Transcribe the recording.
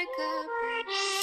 like a bridge.